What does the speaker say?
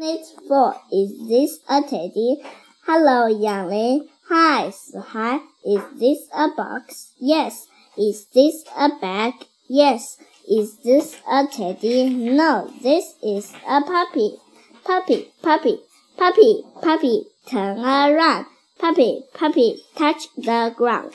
Unit 4. Is this a teddy? Hello, youngling. Hi, hi. Is this a box? Yes. Is this a bag? Yes. Is this a teddy? No, this is a puppy. Puppy, puppy, puppy, puppy, turn around. Puppy, puppy, touch the ground.